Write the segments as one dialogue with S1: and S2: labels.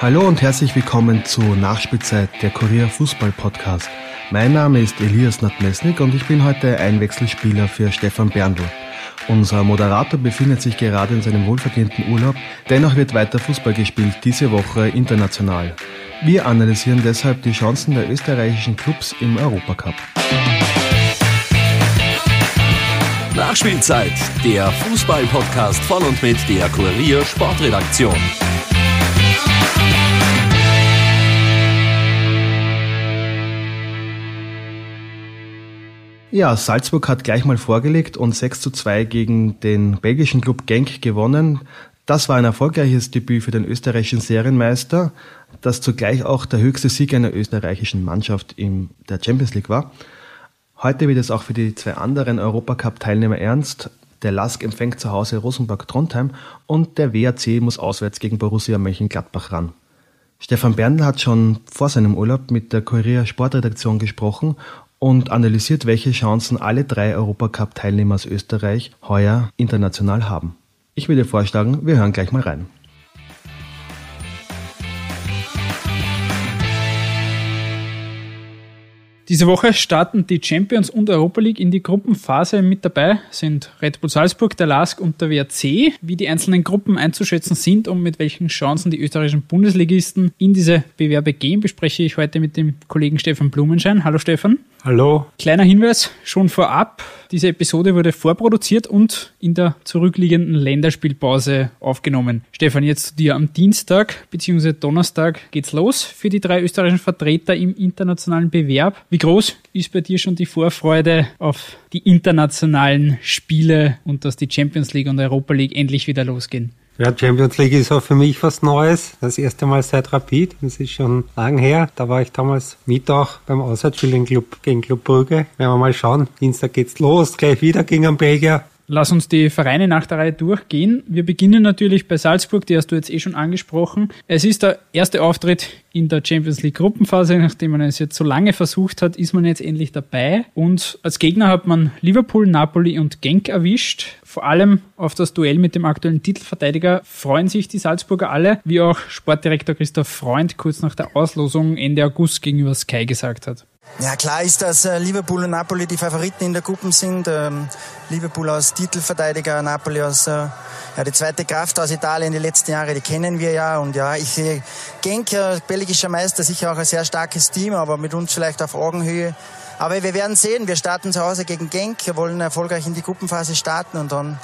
S1: Hallo und herzlich willkommen zur Nachspielzeit der Kurier Fußball Podcast. Mein Name ist Elias Nadmesnik und ich bin heute Einwechselspieler für Stefan Berndl. Unser Moderator befindet sich gerade in seinem wohlverdienten Urlaub, dennoch wird weiter Fußball gespielt, diese Woche international. Wir analysieren deshalb die Chancen der österreichischen Clubs im Europacup.
S2: Nachspielzeit, der Fußball-Podcast von und mit der Kurier Sportredaktion.
S1: Ja, Salzburg hat gleich mal vorgelegt und 6 zu 2 gegen den belgischen Club Genk gewonnen. Das war ein erfolgreiches Debüt für den österreichischen Serienmeister, das zugleich auch der höchste Sieg einer österreichischen Mannschaft in der Champions League war. Heute wird es auch für die zwei anderen Europacup-Teilnehmer ernst. Der LASK empfängt zu Hause Rosenborg-Trondheim und der WAC muss auswärts gegen Borussia Mönchengladbach ran. Stefan Berndl hat schon vor seinem Urlaub mit der Kurier Sportredaktion gesprochen und analysiert, welche Chancen alle drei Europacup-Teilnehmer aus Österreich heuer international haben. Ich würde vorschlagen, wir hören gleich mal rein.
S3: Diese Woche starten die Champions und Europa League in die Gruppenphase. Mit dabei sind Red Bull Salzburg, der LASK und der WRC. Wie die einzelnen Gruppen einzuschätzen sind und mit welchen Chancen die österreichischen Bundesligisten in diese Bewerbe gehen, bespreche ich heute mit dem Kollegen Stefan Blumenschein. Hallo Stefan.
S4: Hallo.
S3: Kleiner Hinweis schon vorab. Diese Episode wurde vorproduziert und in der zurückliegenden Länderspielpause aufgenommen. Stefan, jetzt zu dir am Dienstag bzw. Donnerstag geht's los für die drei österreichischen Vertreter im internationalen Bewerb. Wie groß ist bei dir schon die Vorfreude auf die internationalen Spiele und dass die Champions League und Europa League endlich wieder losgehen?
S4: Ja, Champions League ist auch für mich was Neues. Das erste Mal seit Rapid. Das ist schon lang her. Da war ich damals mit auch beim Auswärtsspiel gegen Club Brügge. Werden wir mal schauen. Dienstag geht's los. Gleich wieder gegen einen Belgier.
S3: Lass uns die Vereine nach der Reihe durchgehen. Wir beginnen natürlich bei Salzburg, die hast du jetzt eh schon angesprochen. Es ist der erste Auftritt in der Champions League Gruppenphase. Nachdem man es jetzt so lange versucht hat, ist man jetzt endlich dabei. Und als Gegner hat man Liverpool, Napoli und Genk erwischt. Vor allem auf das Duell mit dem aktuellen Titelverteidiger freuen sich die Salzburger alle, wie auch Sportdirektor Christoph Freund kurz nach der Auslosung Ende August gegenüber Sky gesagt hat.
S5: Ja, klar ist, dass äh, Liverpool und Napoli die Favoriten in der Gruppe sind. Ähm, Liverpool als Titelverteidiger, Napoli als äh, ja, die zweite Kraft aus Italien die letzten Jahre, die kennen wir ja. Und ja, ich sehe Genk, äh, belgischer Meister, sicher auch ein sehr starkes Team, aber mit uns vielleicht auf Augenhöhe. Aber wir werden sehen, wir starten zu Hause gegen Genk, wollen erfolgreich in die Gruppenphase starten und dann,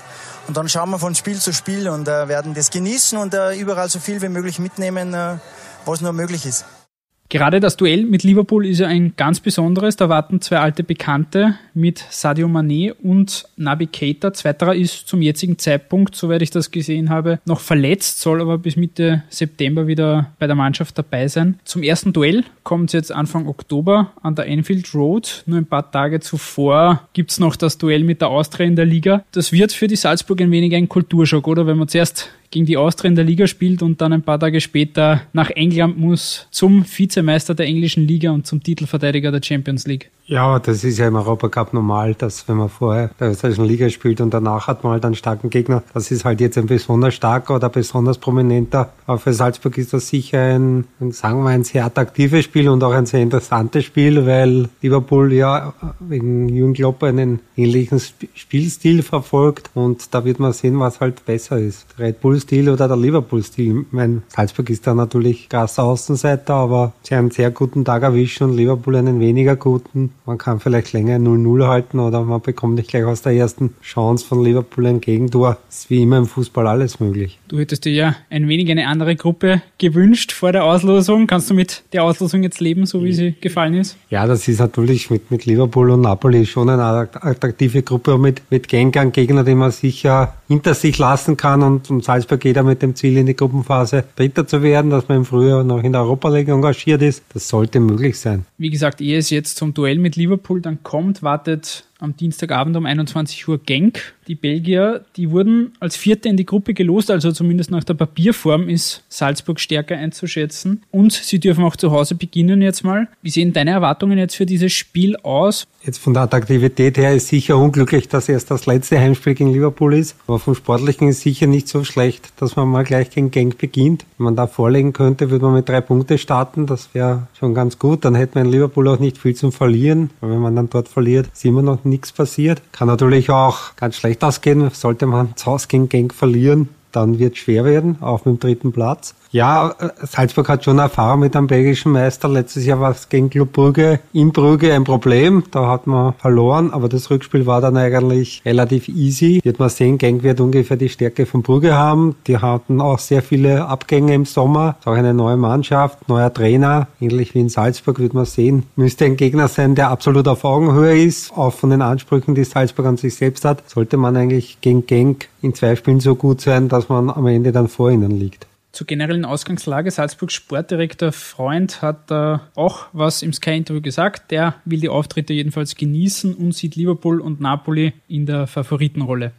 S5: und dann schauen wir von Spiel zu Spiel und äh, werden das genießen und äh, überall so viel wie möglich mitnehmen, äh, was nur möglich ist.
S3: Gerade das Duell mit Liverpool ist ja ein ganz besonderes. Da warten zwei alte Bekannte mit Sadio Mané und Nabi Keita. Zweiterer ist zum jetzigen Zeitpunkt, soweit ich das gesehen habe, noch verletzt, soll aber bis Mitte September wieder bei der Mannschaft dabei sein. Zum ersten Duell kommt es jetzt Anfang Oktober an der Enfield Road. Nur ein paar Tage zuvor gibt's noch das Duell mit der Austria in der Liga. Das wird für die Salzburg ein wenig ein Kulturschock, oder? Wenn man zuerst gegen die Austria in der Liga spielt und dann ein paar Tage später nach England muss zum Vizemeister der englischen Liga und zum Titelverteidiger der Champions League.
S4: Ja, das ist ja im Europacup normal, dass wenn man vorher der österreichischen Liga spielt und danach hat man halt einen starken Gegner, das ist halt jetzt ein besonders starker oder besonders prominenter. Aber für Salzburg ist das sicher ein, sagen wir, ein sehr attraktives Spiel und auch ein sehr interessantes Spiel, weil Liverpool ja wegen Jürgen Klopp einen ähnlichen Spielstil verfolgt und da wird man sehen, was halt besser ist. Red Bull-Stil oder der Liverpool-Stil. Mein Salzburg ist da natürlich krasser Außenseiter, aber sie haben einen sehr guten Tag erwischen und Liverpool einen weniger guten. Man kann vielleicht länger 0-0 halten oder man bekommt nicht gleich aus der ersten Chance von Liverpool ein Gegentor. Das ist wie immer im Fußball alles möglich.
S3: Du hättest dir ja ein wenig eine andere Gruppe gewünscht vor der Auslosung. Kannst du mit der Auslosung jetzt leben, so wie sie gefallen ist?
S4: Ja, das ist natürlich mit, mit Liverpool und Napoli schon eine attraktive Gruppe und mit, mit ein Gegner, den man sicher hinter sich lassen kann und, und Salzburg geht mit dem Ziel in die Gruppenphase Dritter zu werden, dass man im Frühjahr noch in der Europa League engagiert ist. Das sollte möglich sein.
S3: Wie gesagt, ehe es jetzt zum Duell mit Liverpool dann kommt, wartet am Dienstagabend um 21 Uhr Genk. Die Belgier, die wurden als Vierte in die Gruppe gelost, also zumindest nach der Papierform ist Salzburg stärker einzuschätzen. Und sie dürfen auch zu Hause beginnen jetzt mal. Wie sehen deine Erwartungen jetzt für dieses Spiel aus?
S4: Jetzt von der Attraktivität her ist sicher unglücklich, dass erst das letzte Heimspiel gegen Liverpool ist. Aber vom Sportlichen ist sicher nicht so schlecht, dass man mal gleich gegen Genk beginnt. Wenn man da vorlegen könnte, würde man mit drei Punkte starten. Das wäre schon ganz gut. Dann hätte man in Liverpool auch nicht viel zum Verlieren. Aber wenn man dann dort verliert, ist immer noch nichts passiert. Kann natürlich auch ganz schlecht ausgehen. Sollte man zu Hause gegen Genk verlieren, dann wird schwer werden, auch mit dem dritten Platz. Ja, Salzburg hat schon Erfahrung mit einem belgischen Meister. Letztes Jahr war es gegen Club Brügge in Brügge ein Problem. Da hat man verloren, aber das Rückspiel war dann eigentlich relativ easy. Wird man sehen, Genk wird ungefähr die Stärke von Brügge haben. Die hatten auch sehr viele Abgänge im Sommer. Auch eine neue Mannschaft, neuer Trainer. Ähnlich wie in Salzburg wird man sehen. Müsste ein Gegner sein, der absolut auf Augenhöhe ist. Auch von den Ansprüchen, die Salzburg an sich selbst hat, sollte man eigentlich gegen Genk in zwei Spielen so gut sein, dass man am Ende dann vor ihnen liegt.
S3: Zur generellen Ausgangslage, Salzburgs Sportdirektor Freund hat äh, auch was im Sky-Interview gesagt. Der will die Auftritte jedenfalls genießen und sieht Liverpool und Napoli in der Favoritenrolle.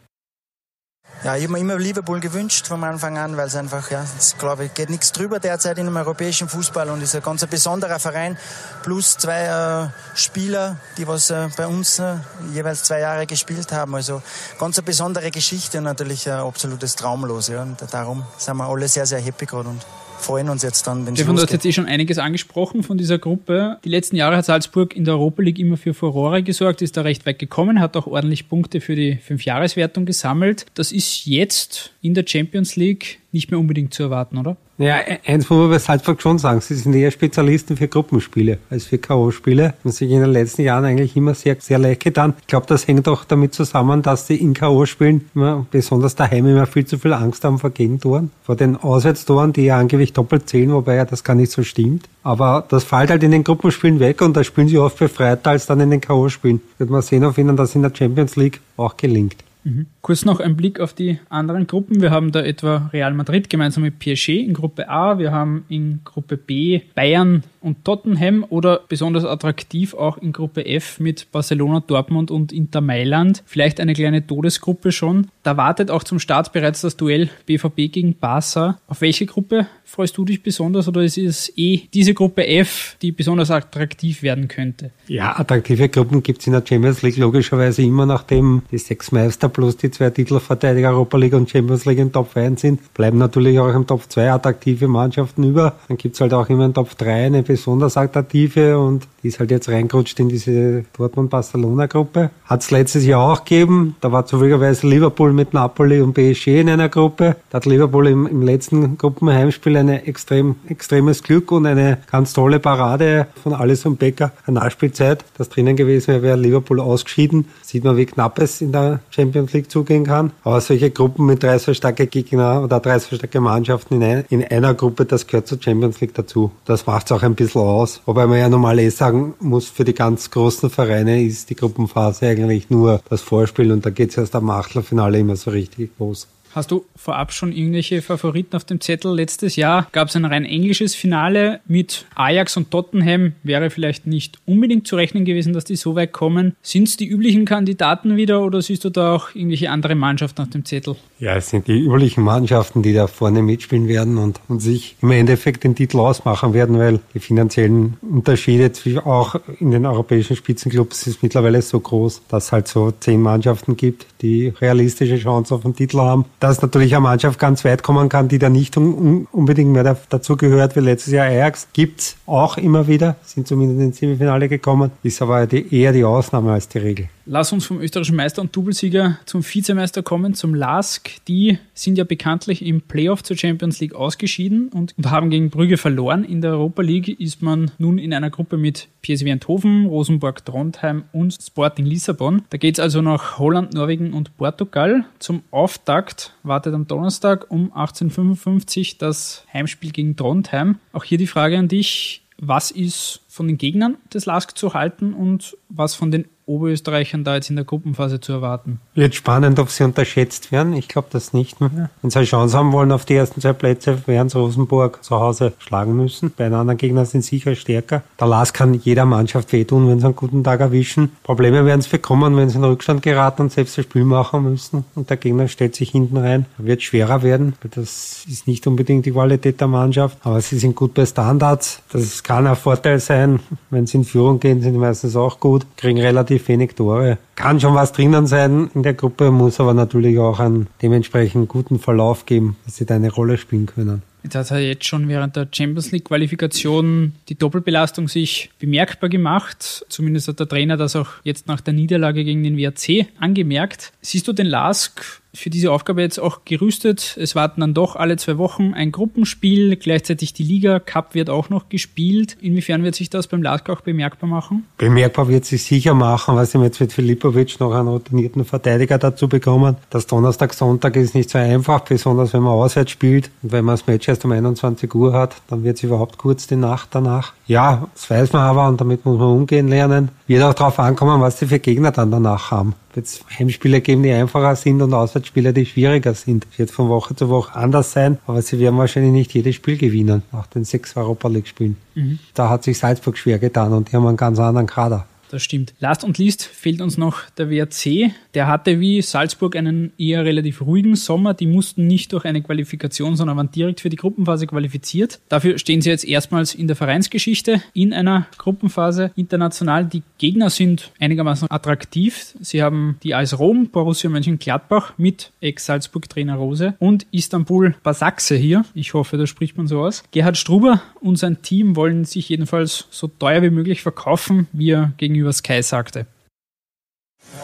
S5: Ja, ich habe mir immer Liverpool gewünscht vom Anfang an, weil es einfach, ja, ich glaube, geht nichts drüber derzeit in dem europäischen Fußball und ist ein ganz besonderer Verein. Plus zwei äh, Spieler, die was äh, bei uns äh, jeweils zwei Jahre gespielt haben. Also ganz eine besondere Geschichte und natürlich ein absolutes Traumlos. Ja. Und darum sind wir alle sehr, sehr happy gerade freuen uns jetzt dann,
S3: wenn Stefan, du hast jetzt eh schon einiges angesprochen von dieser Gruppe. Die letzten Jahre hat Salzburg in der Europa League immer für Furore gesorgt, ist da recht weit gekommen, hat auch ordentlich Punkte für die Fünfjahreswertung gesammelt. Das ist jetzt in der Champions League nicht mehr unbedingt zu erwarten, oder?
S4: Ja, eins muss man bei Salzburg schon sagen, sie sind eher Spezialisten für Gruppenspiele als für K.O.-Spiele und sich in den letzten Jahren eigentlich immer sehr, sehr leicht getan. Ich glaube, das hängt auch damit zusammen, dass sie in K.O.-Spielen besonders daheim immer viel zu viel Angst haben vor Gegentoren, vor den Auswärtstoren, die ja angeblich doppelt zählen, wobei ja das gar nicht so stimmt. Aber das fällt halt in den Gruppenspielen weg und da spielen sie oft befreiter als dann in den K.O.-Spielen. Wird man sehen, ob ihnen das in der Champions League auch gelingt.
S3: Mhm. Kurz noch ein Blick auf die anderen Gruppen. Wir haben da etwa Real Madrid gemeinsam mit PSG in Gruppe A. Wir haben in Gruppe B Bayern und Tottenham oder besonders attraktiv auch in Gruppe F mit Barcelona, Dortmund und Inter Mailand. Vielleicht eine kleine Todesgruppe schon. Da wartet auch zum Start bereits das Duell BVB gegen Barca. Auf welche Gruppe freust du dich besonders oder ist es eh diese Gruppe F, die besonders attraktiv werden könnte?
S4: Ja, attraktive Gruppen gibt es in der Champions League logischerweise immer, nachdem die sechs Meister plus die zwei Titelverteidiger Europa League und Champions League im Top 1 sind, bleiben natürlich auch im Top 2 attraktive Mannschaften über. Dann gibt es halt auch immer im Top 3 eine besonders attraktive und die ist halt jetzt reingerutscht in diese Dortmund-Barcelona-Gruppe. Hat es letztes Jahr auch gegeben. Da war zufälligerweise Liverpool mit Napoli und PSG in einer Gruppe. Da hat Liverpool im, im letzten Gruppenheimspiel ein extrem, extremes Glück und eine ganz tolle Parade von Alisson Becker eine Nachspielzeit, das drinnen gewesen wäre, wäre Liverpool ausgeschieden. Sieht man, wie knapp es in der Champions League zugehen kann. Aber solche Gruppen mit drei so starke Gegner oder drei so starke Mannschaften in, ein, in einer Gruppe, das gehört zur Champions League dazu. Das macht es auch ein bisschen aus. Wobei man ja normal eh sagen muss, für die ganz großen Vereine ist die Gruppenphase eigentlich nur das Vorspiel und da geht es erst am Achtelfinale immer so richtig los.
S3: Hast du vorab schon irgendwelche Favoriten auf dem Zettel? Letztes Jahr gab es ein rein englisches Finale mit Ajax und Tottenham. Wäre vielleicht nicht unbedingt zu rechnen gewesen, dass die so weit kommen. Sind es die üblichen Kandidaten wieder oder siehst du da auch irgendwelche andere Mannschaften auf dem Zettel?
S4: Ja, es sind die üblichen Mannschaften, die da vorne mitspielen werden und, und sich im Endeffekt den Titel ausmachen werden, weil die finanziellen Unterschiede auch in den europäischen Spitzenclubs ist mittlerweile so groß, dass es halt so zehn Mannschaften gibt, die realistische Chance auf den Titel haben dass natürlich eine Mannschaft ganz weit kommen kann, die da nicht unbedingt mehr dazu gehört, wie letztes Jahr Ajax. Gibt's auch immer wieder, sind zumindest ins Semifinale gekommen, ist aber die, eher die Ausnahme als die Regel.
S3: Lass uns vom österreichischen Meister und Doublesieger zum Vizemeister kommen, zum LASK. Die sind ja bekanntlich im Playoff zur Champions League ausgeschieden und, haben gegen Brügge verloren. In der Europa League ist man nun in einer Gruppe mit PSV Eindhoven, Rosenborg Trondheim und Sporting Lissabon. Da geht es also nach Holland, Norwegen und Portugal. Zum Auftakt wartet am Donnerstag um 18.55 das Heimspiel gegen Trondheim. Auch hier die Frage an dich. Was ist von den Gegnern des LASK zu halten und was von den Oberösterreichern da jetzt in der Gruppenphase zu erwarten?
S4: Wird spannend, ob sie unterschätzt werden. Ich glaube das nicht mehr. Wenn sie eine Chance haben wollen auf die ersten zwei Plätze, werden sie Rosenburg zu Hause schlagen müssen. Bei den anderen Gegnern sind sicher stärker. Der Las kann jeder Mannschaft wehtun, wenn sie einen guten Tag erwischen. Probleme werden es bekommen, wenn sie in Rückstand geraten und selbst das Spiel machen müssen und der Gegner stellt sich hinten rein. Wird schwerer werden. Das ist nicht unbedingt die Qualität der Mannschaft, aber sie sind gut bei Standards. Das kann ein Vorteil sein. Wenn sie in Führung gehen, sind die meistens auch gut, kriegen relativ wenig Tore. Kann schon was drinnen sein in der Gruppe, muss aber natürlich auch einen dementsprechend guten Verlauf geben, dass sie da eine Rolle spielen können.
S3: Jetzt hat er jetzt schon während der Champions League Qualifikation die Doppelbelastung sich bemerkbar gemacht. Zumindest hat der Trainer das auch jetzt nach der Niederlage gegen den WRC angemerkt. Siehst du den Lask für diese Aufgabe jetzt auch gerüstet. Es warten dann doch alle zwei Wochen ein Gruppenspiel, gleichzeitig die Liga Cup wird auch noch gespielt. Inwiefern wird sich das beim LASK auch bemerkbar machen?
S4: Bemerkbar wird sich sicher machen, was sie jetzt mit Filipovic noch einen routinierten Verteidiger dazu bekommen. Das Donnerstag, Sonntag ist nicht so einfach, besonders wenn man auswärts spielt und wenn man das Match erst um 21 Uhr hat, dann wird es überhaupt kurz die Nacht danach. Ja, das weiß man aber und damit muss man umgehen lernen. Wird auch darauf ankommen, was sie für Gegner dann danach haben. Wird es Heimspiele geben, die einfacher sind und Auswärtsspiele, die schwieriger sind. Wird von Woche zu Woche anders sein, aber sie werden wahrscheinlich nicht jedes Spiel gewinnen nach den sechs Europa League Spielen. Mhm. Da hat sich Salzburg schwer getan und die haben einen ganz anderen Kader
S3: das stimmt. Last und least fehlt uns noch der WRC. Der hatte wie Salzburg einen eher relativ ruhigen Sommer. Die mussten nicht durch eine Qualifikation, sondern waren direkt für die Gruppenphase qualifiziert. Dafür stehen sie jetzt erstmals in der Vereinsgeschichte in einer Gruppenphase international. Die Gegner sind einigermaßen attraktiv. Sie haben die AS Rom, Borussia Mönchengladbach mit Ex-Salzburg-Trainer Rose und Istanbul Basaxe hier. Ich hoffe, das spricht man so aus. Gerhard Struber und sein Team wollen sich jedenfalls so teuer wie möglich verkaufen, wie er gegenüber gegenüber Sky sagte.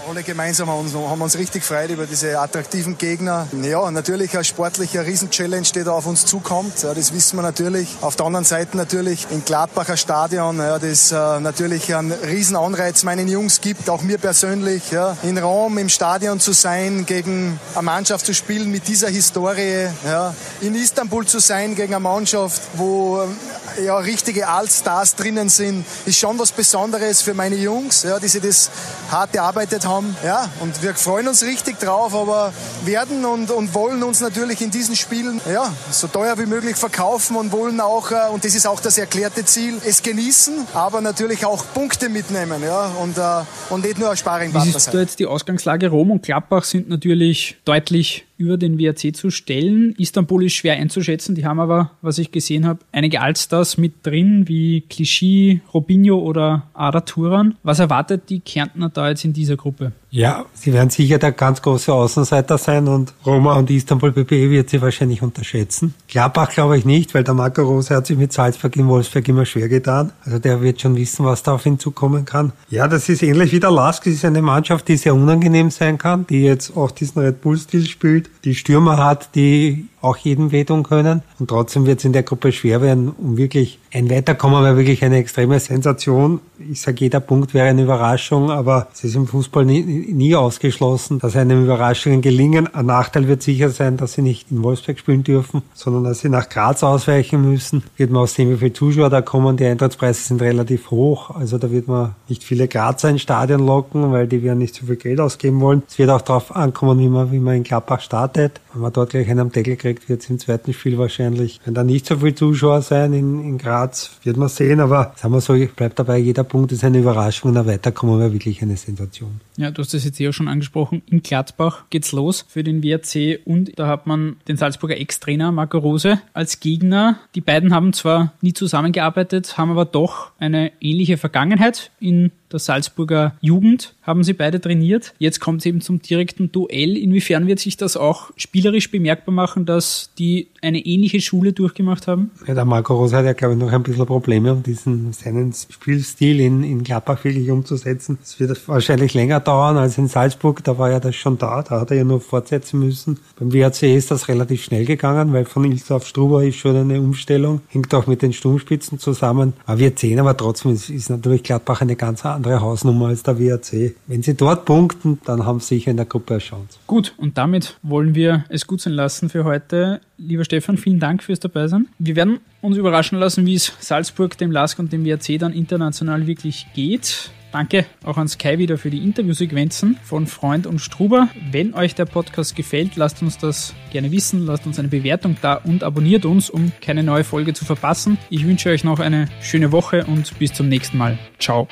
S6: Alle gemeinsam haben uns, richtig gefreut über diese attraktiven Gegner. Ja, natürlich ein sportlicher Riesenchallenge, der da auf uns zukommt. Ja, das wissen wir natürlich. Auf der anderen Seite natürlich in Gladbacher Stadion, ja, das äh, natürlich einen Riesenanreiz meinen Jungs gibt, auch mir persönlich. Ja, in Rom im Stadion zu sein, gegen eine Mannschaft zu spielen mit dieser Historie. Ja, in Istanbul zu sein gegen eine Mannschaft, wo ja, richtige Allstars drinnen sind, ist schon was Besonderes für meine Jungs, ja, die sich das hart erarbeitet haben. Ja, und wir freuen uns richtig drauf, aber werden und, und wollen uns natürlich in diesen Spielen ja, so teuer wie möglich verkaufen und wollen auch, äh, und das ist auch das erklärte Ziel, es genießen, aber natürlich auch Punkte mitnehmen ja, und, äh, und nicht nur ein Sparringpartner
S3: sein. Wie du jetzt die Ausgangslage? Rom und Klappbach sind natürlich deutlich über den WRC zu stellen. Istanbul ist schwer einzuschätzen. Die haben aber, was ich gesehen habe, einige Allstars mit drin, wie Clichy, Robinho oder Ada Turan. Was erwartet die Kärntner da jetzt in dieser Gruppe?
S4: Ja, sie werden sicher der ganz große Außenseiter sein und Roma und Istanbul BB wird sie wahrscheinlich unterschätzen. Gladbach glaube ich nicht, weil der Marco Rose hat sich mit Salzburg in Wolfsburg immer schwer getan. Also der wird schon wissen, was da auf ihn zukommen kann. Ja, das ist ähnlich wie der Lask. Es ist eine Mannschaft, die sehr unangenehm sein kann, die jetzt auch diesen Red Bull-Stil spielt, die Stürmer hat, die auch jedem wehtun können. Und trotzdem wird es in der Gruppe schwer werden, um wirklich ein Weiterkommen wäre wirklich eine extreme Sensation. Ich sage, jeder Punkt wäre eine Überraschung, aber es ist im Fußball nie, nie ausgeschlossen, dass einem Überraschungen gelingen. Ein Nachteil wird sicher sein, dass sie nicht in Wolfsburg spielen dürfen, sondern dass sie nach Graz ausweichen müssen. Wird man auch sehen, wie viele Zuschauer da kommen. Die Eintrittspreise sind relativ hoch, also da wird man nicht viele Grazer ins Stadion locken, weil die werden nicht so viel Geld ausgeben wollen. Es wird auch darauf ankommen, wie man, wie man in Klappbach startet. started Wenn man dort gleich einen am Deckel kriegt, wird es im zweiten Spiel wahrscheinlich, wenn da nicht so viele Zuschauer sein in, in Graz, wird man sehen, aber sagen wir so, ich bleibe dabei, jeder Punkt ist eine Überraschung und ein Weiterkommen wäre wirklich eine Sensation.
S3: Ja, du hast das jetzt eh auch schon angesprochen. In Gladbach geht's los für den WRC und da hat man den Salzburger Ex-Trainer Marco Rose als Gegner. Die beiden haben zwar nie zusammengearbeitet, haben aber doch eine ähnliche Vergangenheit in der Salzburger Jugend haben sie beide trainiert. Jetzt kommt es eben zum direkten Duell. Inwiefern wird sich das auch auch spielerisch bemerkbar machen, dass die eine ähnliche Schule durchgemacht haben?
S4: Ja, der Marco Rose hat ja, glaube ich, noch ein bisschen Probleme, um diesen seinen Spielstil in, in Gladbach wirklich umzusetzen. Es wird wahrscheinlich länger dauern als in Salzburg, da war ja das schon da, da hat er ja nur fortsetzen müssen. Beim WRC ist das relativ schnell gegangen, weil von Ilse auf Struber ist schon eine Umstellung, hängt auch mit den Sturmspitzen zusammen. Aber wir sehen aber trotzdem, es ist natürlich Gladbach eine ganz andere Hausnummer als der WRC. Wenn sie dort punkten, dann haben sie sicher in der Gruppe eine Chance.
S3: Gut, und damit wollen wir es gut sein lassen für heute. Lieber Stefan, vielen Dank fürs Dabeisein. Wir werden uns überraschen lassen, wie es Salzburg, dem LASK und dem WRC dann international wirklich geht. Danke auch an Sky wieder für die Interviewsequenzen von Freund und Struber. Wenn euch der Podcast gefällt, lasst uns das gerne wissen, lasst uns eine Bewertung da und abonniert uns, um keine neue Folge zu verpassen. Ich wünsche euch noch eine schöne Woche und bis zum nächsten Mal. Ciao.